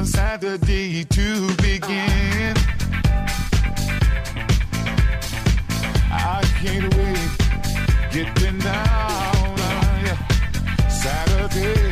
On Saturday to begin. I can't wait, getting down on Saturday.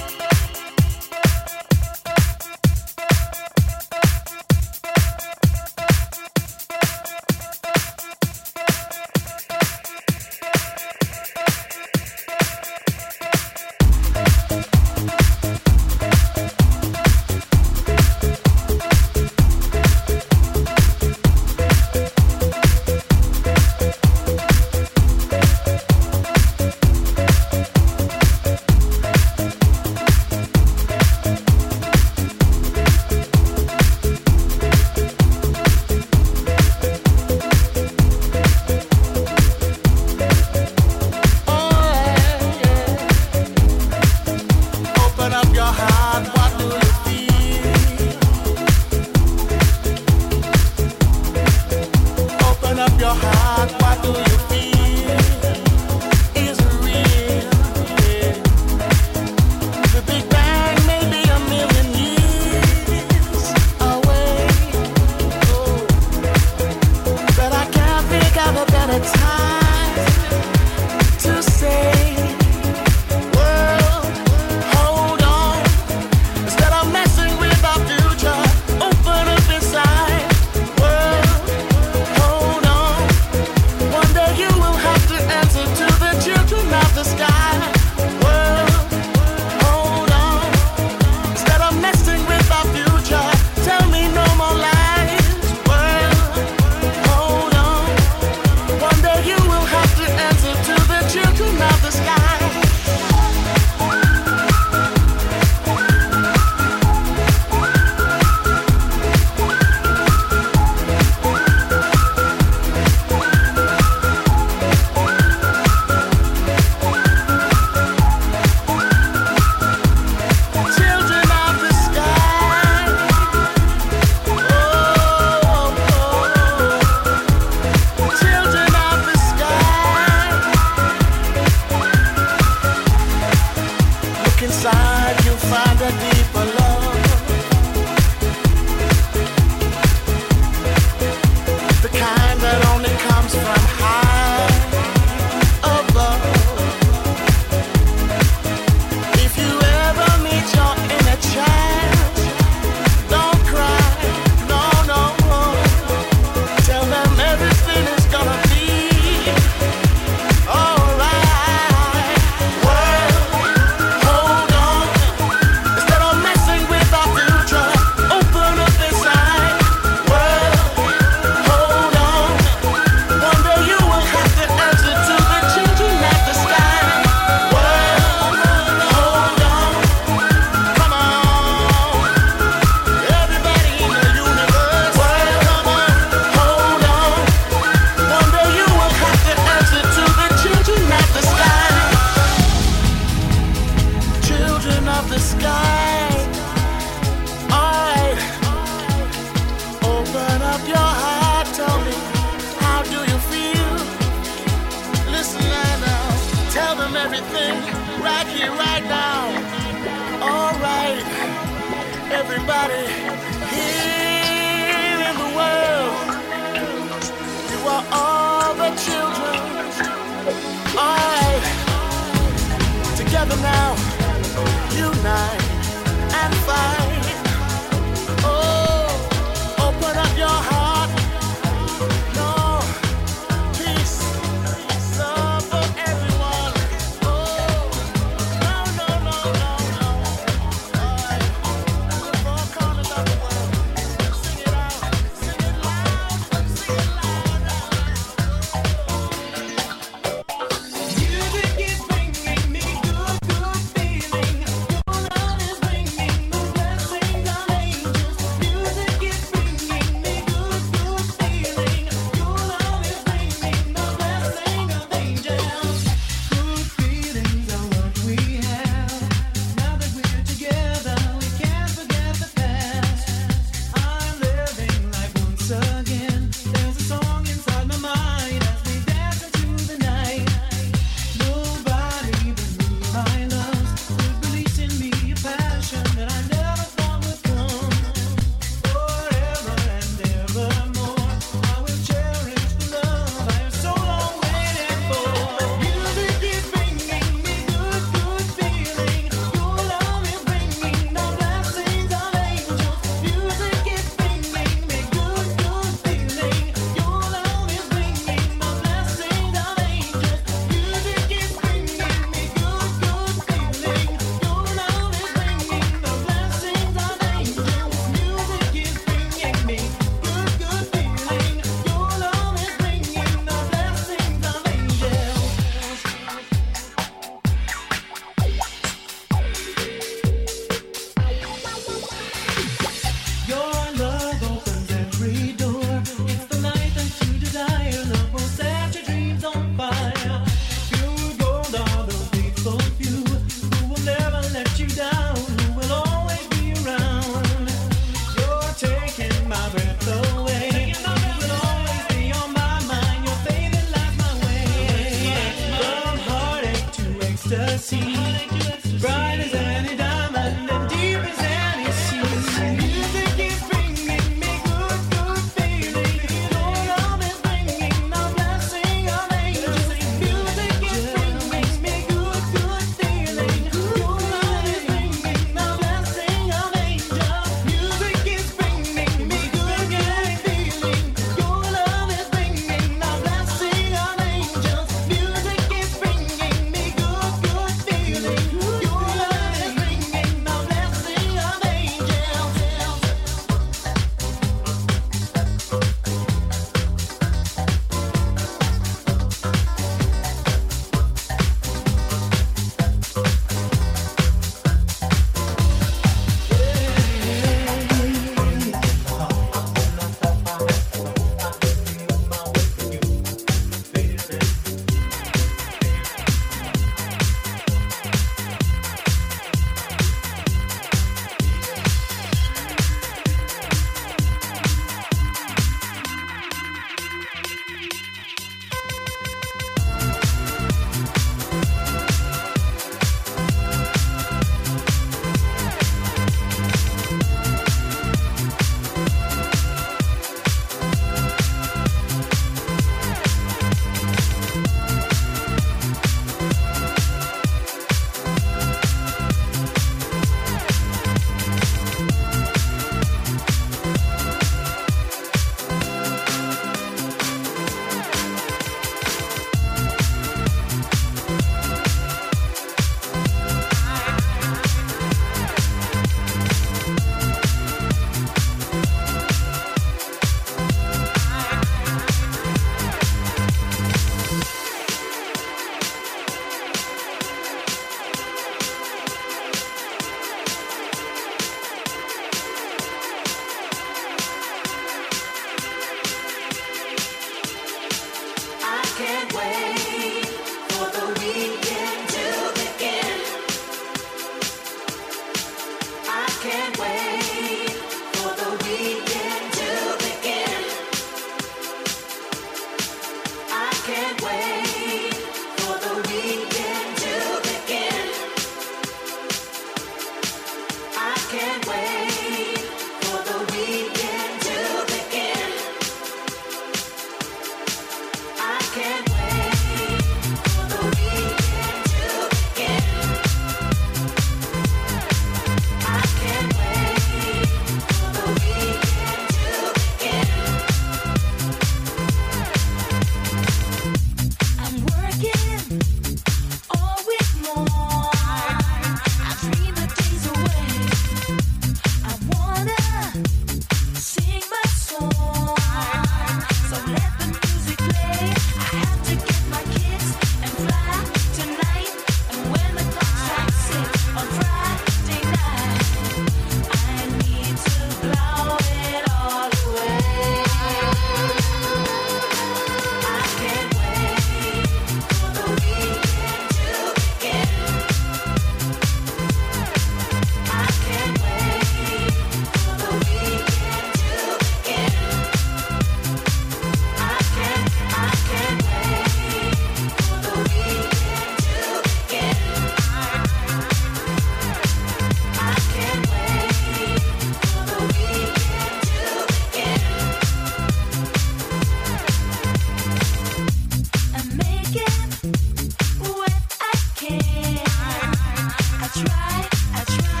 Master